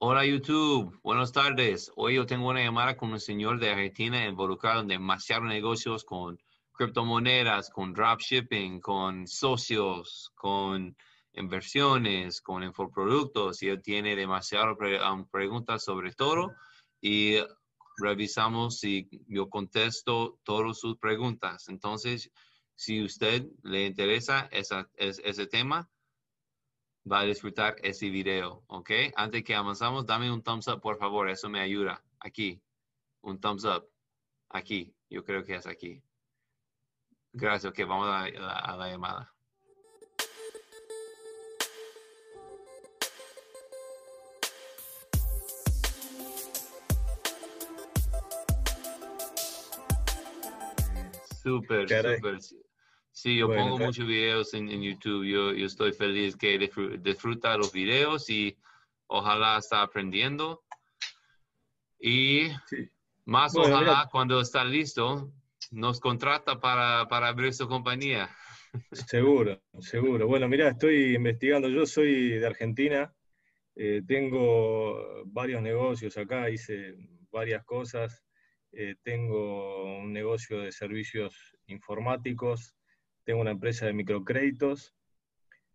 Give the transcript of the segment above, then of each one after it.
Hola YouTube, buenas tardes. Hoy yo tengo una llamada con un señor de Argentina involucrado en demasiados negocios con criptomonedas, con dropshipping, con socios, con inversiones, con infoproductos y él tiene demasiadas um, preguntas sobre todo y revisamos si yo contesto todas sus preguntas. Entonces, si usted le interesa ese tema, va a disfrutar ese video, ¿ok? Antes que avanzamos, dame un thumbs up, por favor, eso me ayuda. Aquí, un thumbs up. Aquí, yo creo que es aquí. Gracias, ok, vamos a la, llamada. Súper, súper. Sí, yo pongo muchos videos en, YouTube. Yo, yo, estoy feliz que disfruta los videos y ojalá está aprendiendo. Y más ojalá cuando está listo nos contrata para, para abrir su compañía. Seguro, seguro. Bueno, mira, estoy investigando. Yo soy de Argentina. Eh, tengo varios negocios acá, hice varias cosas. Eh, tengo un negocio de servicios informáticos, tengo una empresa de microcréditos,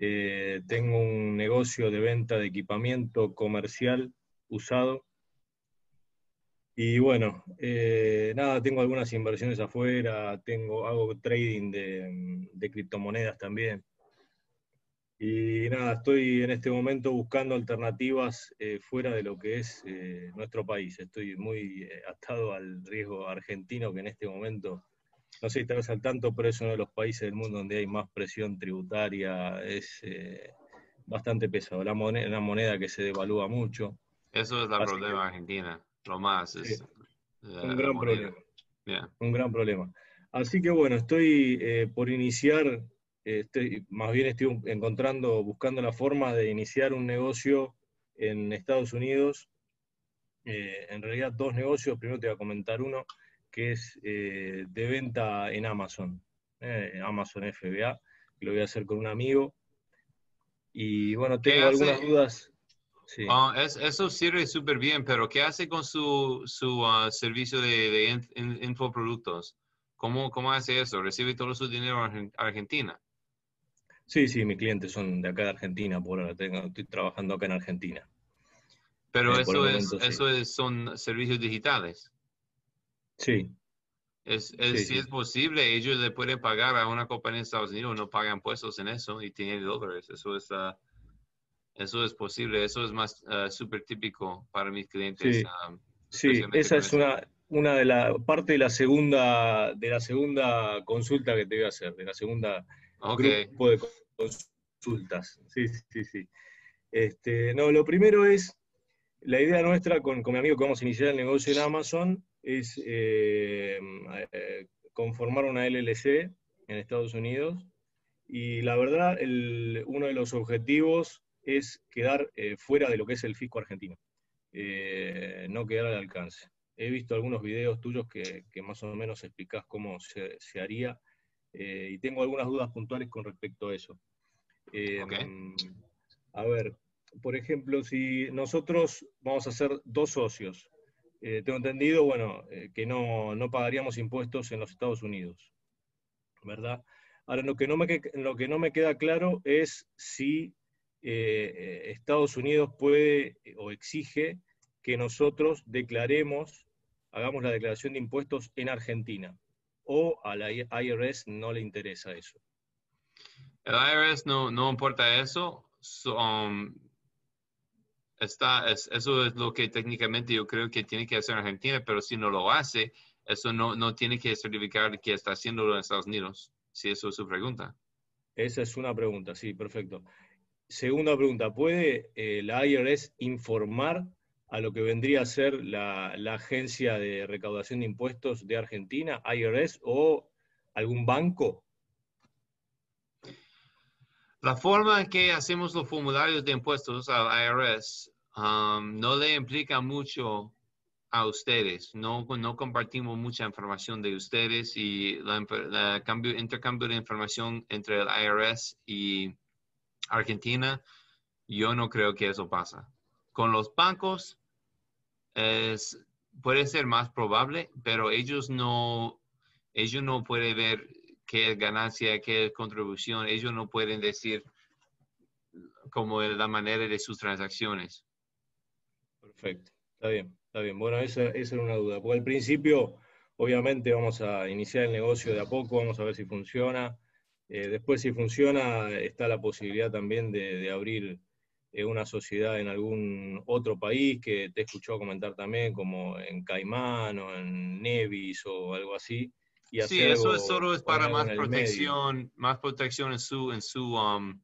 eh, tengo un negocio de venta de equipamiento comercial usado. Y bueno, eh, nada, tengo algunas inversiones afuera, tengo, hago trading de, criptomonedas también. Y nada, estoy en este momento buscando alternativas eh, fuera de lo que es nuestro país. Estoy muy atado al riesgo argentino que en este momento no sé si estarás al tanto, pero es uno de los países del mundo donde hay más presión tributaria, es eh, bastante pesado. La moneda, una moneda que se devalúa mucho. Eso es el problema de Argentina, lo más. Es, un gran problema. Un gran problema. Así que bueno, estoy eh, por iniciar, estoy, más bien estoy encontrando, buscando la forma de iniciar un negocio en Estados Unidos. Eh, en realidad dos negocios, primero te voy a comentar uno que es eh, de venta en Amazon, eh, Amazon FBA, lo voy a hacer con un amigo. Y bueno, tengo algunas dudas. Ah, eso sirve súper bien, pero ¿qué hace con su, su ah, servicio de, infoproductos? ¿Cómo, ¿Cómo hace eso? ¿Recibe todo su dinero en Argentina? Sí, sí, mis clientes son de acá de Argentina, por ahora tengo, estoy trabajando acá en Argentina. Pero eh, eso, es, eso es, son servicios digitales. Sí. Es, Si es posible, ellos le pueden pagar a una compañía de Estados Unidos, no pagan impuestos en eso y tienen dólares. Eso es, uh, eso es posible, eso es más uh, súper típico para mis clientes. Sí, um, esa es una, una de la parte de la segunda de la segunda consulta que te voy a hacer, de la segunda grupo de consultas. Sí, sí, sí. Este, no, lo primero es la idea nuestra con, con mi amigo que vamos a iniciar el negocio en Amazon es eh, eh, conformar una LLC en Estados Unidos y la verdad uno de los objetivos es quedar eh, fuera de lo que es el fisco argentino, no quedar al alcance. He visto algunos videos tuyos que, más o menos explicás cómo se, haría y tengo algunas dudas puntuales con respecto a eso. A ver, por ejemplo, si nosotros vamos a ser dos socios, eh, tengo entendido, bueno, eh, que no, pagaríamos impuestos en los Estados Unidos, ¿verdad? Ahora, lo que no me, lo que no me queda claro es si eh, Estados Unidos puede o exige que nosotros declaremos, hagamos la declaración de impuestos en Argentina, o a la IRS no le interesa eso. El IRS no, no importa eso. Um, está, eso es lo que técnicamente yo creo que tiene que hacer Argentina, pero si no lo hace, eso no, no tiene que certificar que está haciéndolo en Estados Unidos, si eso es su pregunta. Esa es una pregunta, sí, perfecto. Segunda pregunta, ¿puede eh, la IRS informar a lo que vendría a ser la, la, agencia de recaudación de impuestos de Argentina, IRS, o algún banco? La forma en que hacemos los formularios de impuestos al IRS um, no le implica mucho a ustedes. No, no compartimos mucha información de ustedes y el cambio, intercambio de información entre el IRS y Argentina, yo no creo que eso pasa. con los bancos es, puede ser más probable, pero ellos no, ellos no pueden ver qué es ganancia, qué es contribución, ellos no pueden decir como la manera de sus transacciones. Perfecto, está bien, está bien. Bueno, esa, esa era una duda, porque al principio, obviamente, vamos a iniciar el negocio de a poco, vamos a ver si funciona. Eh, después, si funciona, está la posibilidad también de, abrir eh, una sociedad en algún otro país que te he escuchado comentar también, como en Caimán o en Nevis o algo así. Sí, eso es solo es para más protección, más protección en su, en su, um,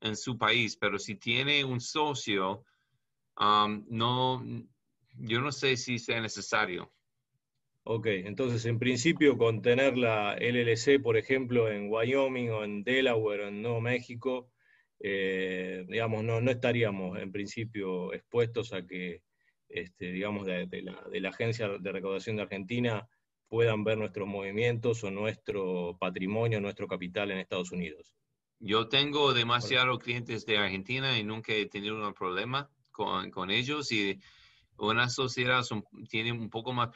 en su país, pero si tiene un socio, um, no, yo no sé si sea necesario. Ok, entonces en principio con tener la LLC, por ejemplo, en Wyoming o en Delaware o en Nuevo México, eh, digamos, no, no, estaríamos en principio expuestos a que, este, digamos, de, la, de, la, Agencia de Recaudación de Argentina puedan ver nuestros movimientos o nuestro patrimonio, nuestro capital en Estados Unidos. Yo tengo demasiados clientes de Argentina y nunca he tenido un problema con, con ellos y una sociedad tiene un poco más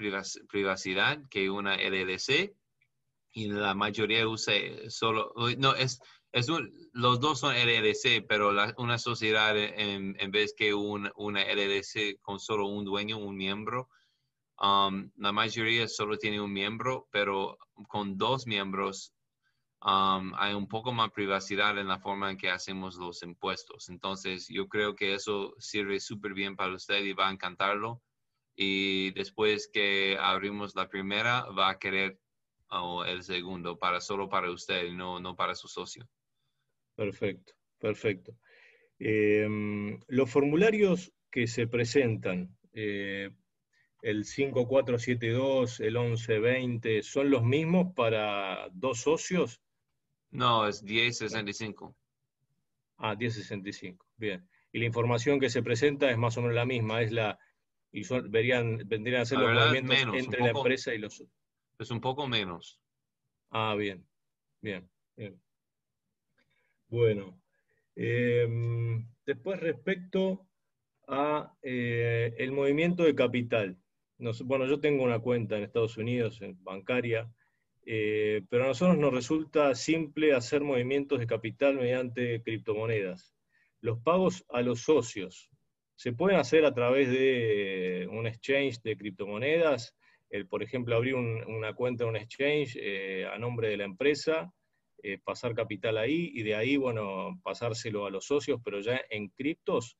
privacidad que una LLC y la mayoría usa solo, no, es, es los dos son LLC, pero una sociedad en, en vez que un, una LLC con solo un dueño, un miembro, um, la mayoría solo tiene un miembro, pero con dos miembros Um, hay un poco más privacidad en la forma en que hacemos los impuestos. Entonces, yo creo que eso sirve súper bien para usted y va a encantarlo. Y después que abrimos la primera, va a querer el segundo, para solo para usted, no, no para su socio. Perfecto, perfecto. Em, los formularios que se presentan, eh, el 5472, el 1120, ¿son los mismos para dos socios? No, es 1065. Ah, 1065, bien. Y la información que se presenta es más o menos la misma, es la, y verían, vendrían a ser los movimientos entre la empresa y los... Es un poco menos. Ah, bien, bien, bien. Bueno, em, después respecto a eh, el movimiento de capital. Bueno, yo tengo una cuenta en Estados Unidos, en bancaria, eh, pero a nosotros nos resulta simple hacer movimientos de capital mediante criptomonedas. Los pagos a los socios se pueden hacer a través de un exchange de criptomonedas, por ejemplo, abrir una cuenta en un exchange eh, a nombre de la empresa, eh, pasar capital ahí y de ahí, bueno, pasárselo a los socios, pero ya en criptos,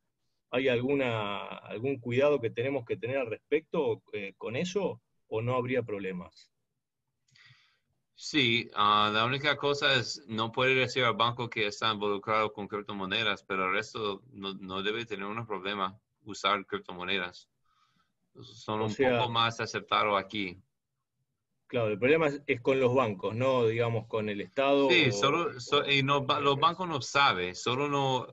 ¿hay alguna, algún cuidado que tenemos que tener al respecto con eso o no habría problemas? Sí, ah, la única cosa es, no puede decir al banco que está involucrado con criptomonedas, pero el resto no, debe tener un problema usar criptomonedas. Son un poco más aceptados aquí. Claro, el problema es, con los bancos, no digamos con el Estado. Sí, solo, y no, los bancos no saben, solo no,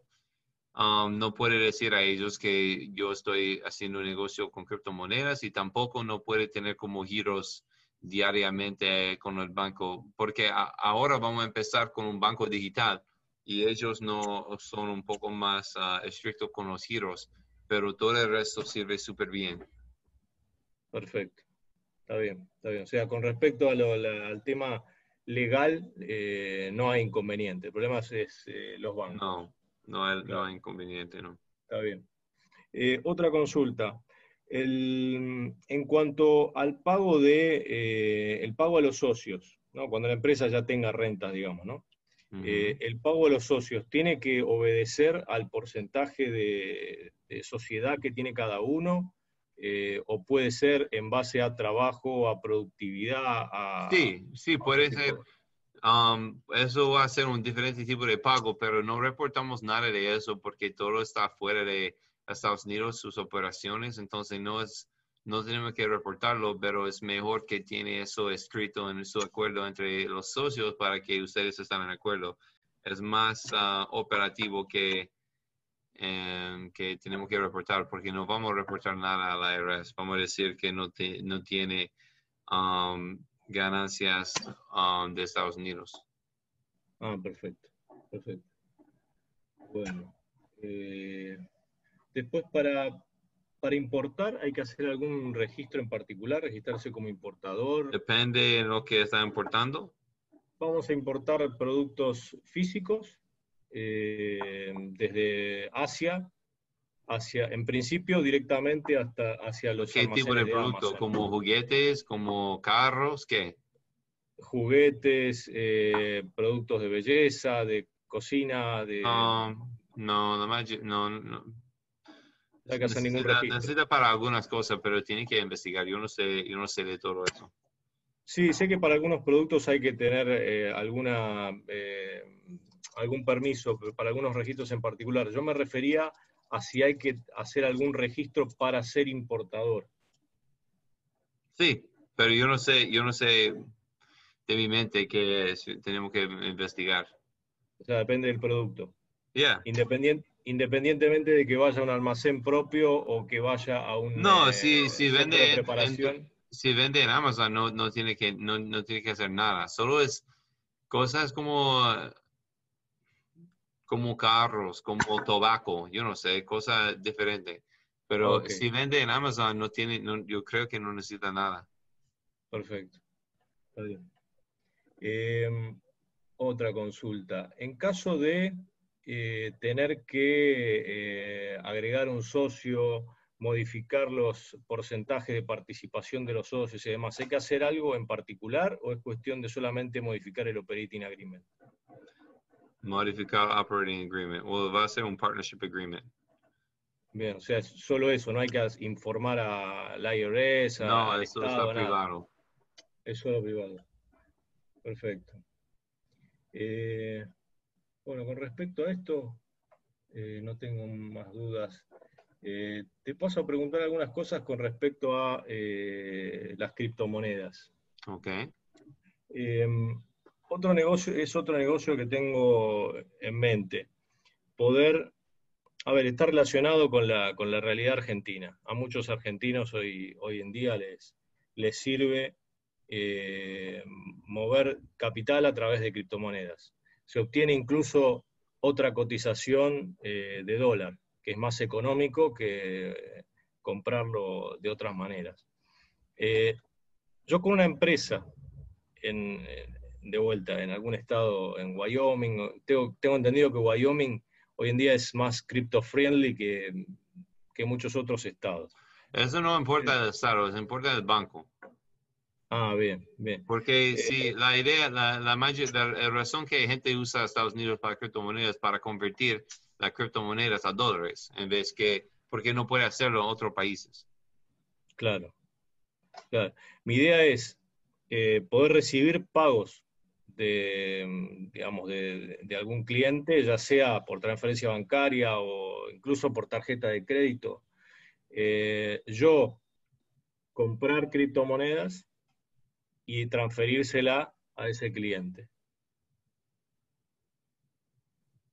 um, no puede decir a ellos que yo estoy haciendo un negocio con criptomonedas y tampoco no puede tener como giros diariamente con el banco, porque ahora vamos a empezar con un banco digital y ellos no son un poco más ah, estrictos con los giros, pero todo el resto sirve súper bien. Perfecto, está bien, está bien. O sea, con respecto al tema legal, eh, no hay inconveniente. El problema es, eh, los bancos. No, no hay, no inconveniente, no. Está bien. Eh, otra consulta en cuanto al pago de eh, el pago a los socios, cuando la empresa ya tenga rentas, digamos, ¿no? Eh, el pago a los socios tiene que obedecer al porcentaje de, sociedad que tiene cada uno, eh, o puede ser en base a trabajo, a productividad, a... Sí, sí, puede ser. Um, eso va a ser un diferente tipo de pago, pero no reportamos nada de eso porque todo está fuera de, Estados Unidos sus operaciones, entonces no es no tenemos que reportarlo, pero es mejor que tiene eso escrito en su acuerdo entre los socios para que ustedes estén en acuerdo. Es más ah, operativo que, em, que tenemos que reportar, porque no vamos a reportar nada a la IRS. Vamos a decir que no, no tiene um, ganancias um, de Estados Unidos. Ah, perfecto, perfecto. Bueno. Eh... Después, para, para importar, ¿hay que hacer algún registro en particular? ¿Registrarse como importador? Depende de lo que está importando. Vamos a importar productos físicos eh, desde Asia, hacia, en principio directamente hasta hacia los ¿Qué tipo de producto? ¿Como juguetes? ¿Como carros? ¿Qué? Juguetes, eh, productos de belleza, de cocina, de... No, no, no, más- no, no. Hacer ningún Necesita- necesita para algunas cosas, pero tiene que investigar. Yo no sé, yo no sé de todo eso. Sí, sé que para algunos productos hay que tener eh, alguna, eh, algún permiso, pero para algunos registros en particular. Yo me refería a si hay que hacer algún registro para ser importador. Sí, pero yo no sé, yo no sé de mi mente que es- tenemos que investigar. O sea, depende del producto. Yeah. Independien- independientemente de que vaya a un almacén propio o que vaya a un No, eh, si, si vende de en- preparación. si vende en Amazon no, no tiene que no, no tiene que hacer nada. Solo es cosas como como carros, como tabaco, yo no sé, cosas diferentes. Pero Ok. si vende en Amazon no tiene, no, yo creo que no necesita nada. Perfecto. Está bien. Eh, otra consulta. En caso de eh, tener que eh, agregar un socio, modificar los porcentajes de participación de los socios y demás, ¿hay que hacer algo en particular o es cuestión de solamente modificar el operating agreement? Modificar operating agreement. O va a ser un partnership agreement. Bien, o sea, es solo eso, no hay que informar al IRS, a- No, eso Estado, está privado. Es solo privado. Perfecto. Eh, bueno, con respecto a esto, eh, no tengo más dudas. Eh, te paso a preguntar algunas cosas con respecto a las criptomonedas. Ok. Eh, otro negocio, es otro negocio que tengo en mente. Poder, a ver, está relacionado con la, con la realidad argentina. A muchos argentinos hoy, hoy en día les, les sirve eh, mover capital a través de criptomonedas. Se obtiene incluso otra cotización eh, de dólar, que es más económico que comprarlo de otras maneras. Eh, yo con una empresa en, de vuelta en algún estado, en Wyoming, tengo, tengo entendido que Wyoming hoy en día es más crypto friendly que, que muchos otros estados. Eso no importa del estado, eso importa del banco. Ah, bien, bien. Porque Eh, si la idea, la, la, mayor- la- la razón que gente usa Estados Unidos para criptomonedas es para convertir las criptomonedas a dólares, en vez que, porque no puede hacerlo en otros países. Claro. claro. Mi idea es eh, poder recibir pagos de, mm, digamos, de, de algún cliente, ya sea por transferencia bancaria o incluso por tarjeta de crédito. Eh, yo comprar criptomonedas y transferírsela a ese cliente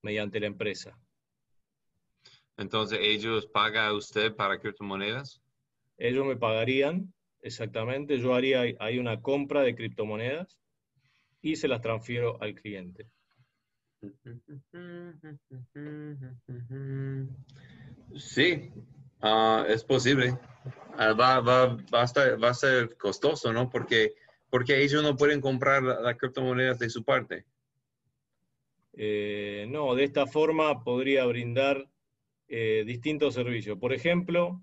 mediante la empresa. Entonces, ellos pagan a usted para criptomonedas. Ellos me pagarían, exactamente, yo haría ahí una compra de criptomonedas y se las transfiero al cliente. Sí, ah, es posible. Ah, va, va, va, a estar- va a ser costoso, ¿no? Porque, porque ellos no pueden comprar la- las criptomonedas de su parte. Eh, no, de esta forma podría brindar eh, distintos servicios. Por ejemplo,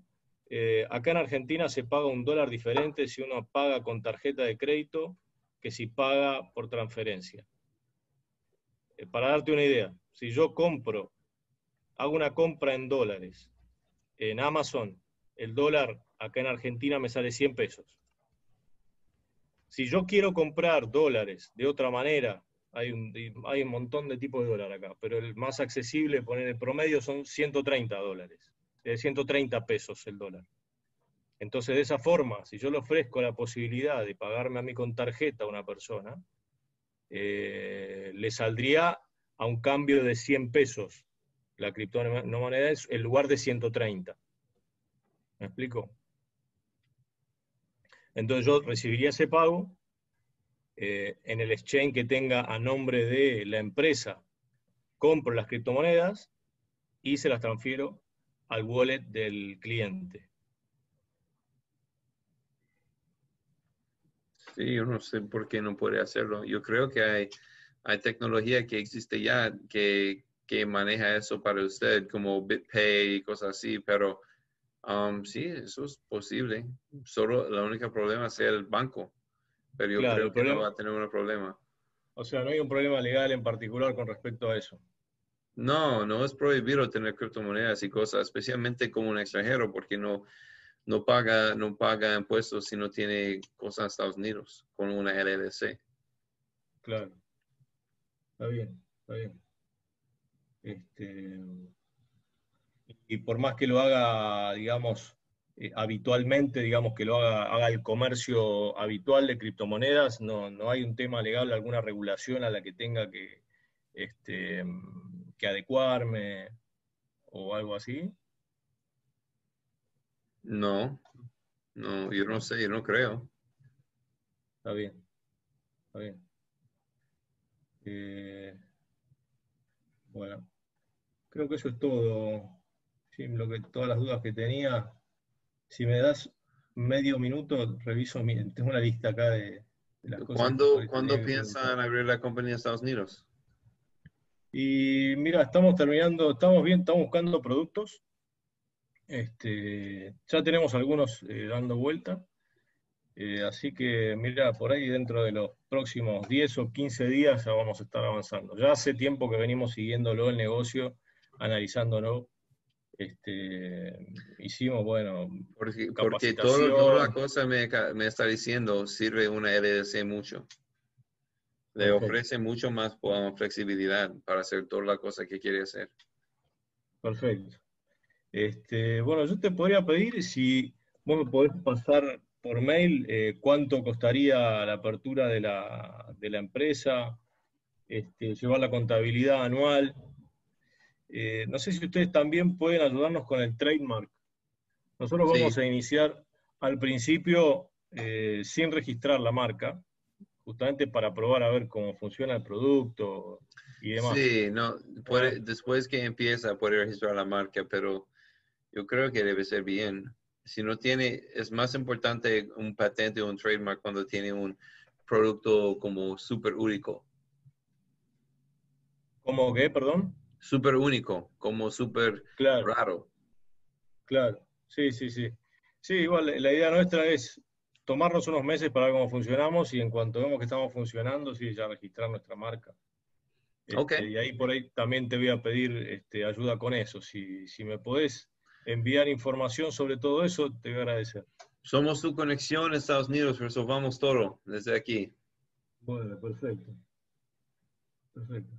eh, acá en Argentina se paga un dólar diferente si uno paga con tarjeta de crédito que si paga por transferencia. Eh, para darte una idea, si yo compro, hago una compra en dólares en Amazon, el dólar acá en Argentina me sale 100 pesos. Si yo quiero comprar dólares de otra manera, hay un, montón de tipos de dólar acá, pero el más accesible, poner el promedio, son 130 dólares, de 130 pesos el dólar. Entonces, de esa forma, si yo le ofrezco la posibilidad de pagarme a mí con tarjeta a una persona, eh, le saldría a un cambio de 100 pesos la criptomoneda en lugar de 130. ¿Me explico? Entonces yo recibiría ese pago eh, en el exchange que tenga a nombre de la empresa, compro las criptomonedas y se las transfiero al wallet del cliente. Sí, yo no sé por qué no puede hacerlo. Yo creo que hay, hay tecnología que existe ya que, que maneja eso para usted, como BitPay y cosas así, pero um, sí, eso es posible. Solo la única problema es el banco, pero yo creo que no va a tener un problema. O sea, no hay un problema legal en particular con respecto a eso. No, no es prohibido tener criptomonedas y cosas, especialmente como un extranjero, porque no, no paga, no paga impuestos si no tiene cosas en Estados Unidos con una LLC. Claro. Está bien, está bien. Este, y por más que lo haga, digamos, eh, habitualmente, digamos que lo haga, haga el comercio habitual de criptomonedas, no, no hay un tema legal, alguna regulación a la que tenga que, este, que adecuarme o algo así? No, no, yo no sé, yo no creo. Está bien, está bien. Eh, bueno, creo que eso es todo. Sí, lo que, todas las dudas que tenía. Si me das medio minuto, reviso mi, tengo una lista acá de, las cosas. ¿Cuándo, ¿cuándo piensan abrir la compañía en Estados Unidos? Y mira, estamos terminando, estamos bien, estamos buscando productos. Este, ya tenemos algunos eh, dando vuelta. Eh, así que mira, por ahí dentro de los próximos 10 o 15 días ya vamos a estar avanzando. Ya hace tiempo que venimos siguiéndolo el negocio, analizándolo. Este, hicimos, bueno, porque, porque toda la cosa me, me está diciendo sirve una LDC mucho. Le ofrece mucho más flexibilidad para hacer toda la cosa que quiere hacer. Perfecto. Este, bueno, yo te podría pedir si vos me podés pasar por mail eh, cuánto costaría la apertura de la, empresa, este, llevar la contabilidad anual. Eh, no sé si ustedes también pueden ayudarnos con el trademark. Nosotros vamos a iniciar al principio eh, sin registrar la marca, justamente para probar a ver cómo funciona el producto y demás. Sí, no, después que empieza puede registrar la marca, pero yo creo que debe ser bien. Si no tiene, es más importante un patente o un trademark cuando tiene un producto como súper único. ¿Cómo qué, perdón? Súper único, como súper raro. Claro, sí, sí, sí. Sí, igual la idea nuestra es tomarnos unos meses para ver cómo funcionamos y en cuanto vemos que estamos funcionando, sí, ya registrar nuestra marca. Este, y ahí por ahí también te voy a pedir este, ayuda con eso. Si, si me podés enviar información sobre todo eso, te voy a agradecer. Somos tu conexión en Estados Unidos, resolvamos todo desde aquí. Bueno, perfecto. Perfecto.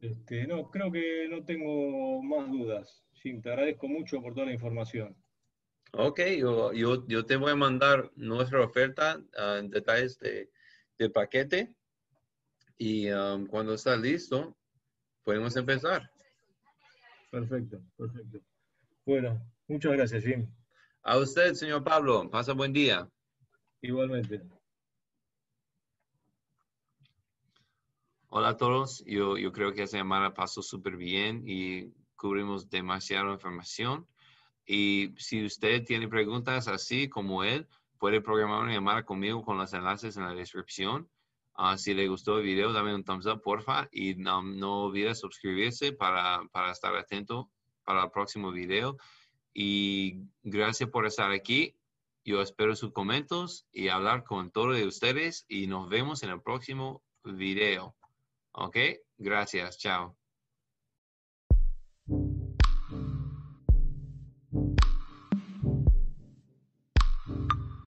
Este, no, creo que no tengo más dudas. Sí, te agradezco mucho por toda la información. Ok, yo, yo, te voy a mandar nuestra oferta, uh, detalles de, del paquete y um, cuando está listo, podemos empezar. Perfecto, perfecto. Bueno, muchas gracias, Jim. A usted, señor Pablo. Pasa buen día. Igualmente. Hola a todos. Yo, yo creo que esa llamada pasó súper bien y cubrimos demasiada información. Y si usted tiene preguntas así como él, puede programar una llamada conmigo con los enlaces en la descripción. Ah, si le gustó el video, dame un thumbs up, porfa. Y no, no olvide suscribirse para, para estar atento para el próximo video. Y gracias por estar aquí. Yo espero sus comentarios y hablar con todos de ustedes. Y nos vemos en el próximo video. ¿Ok? Gracias. Chao.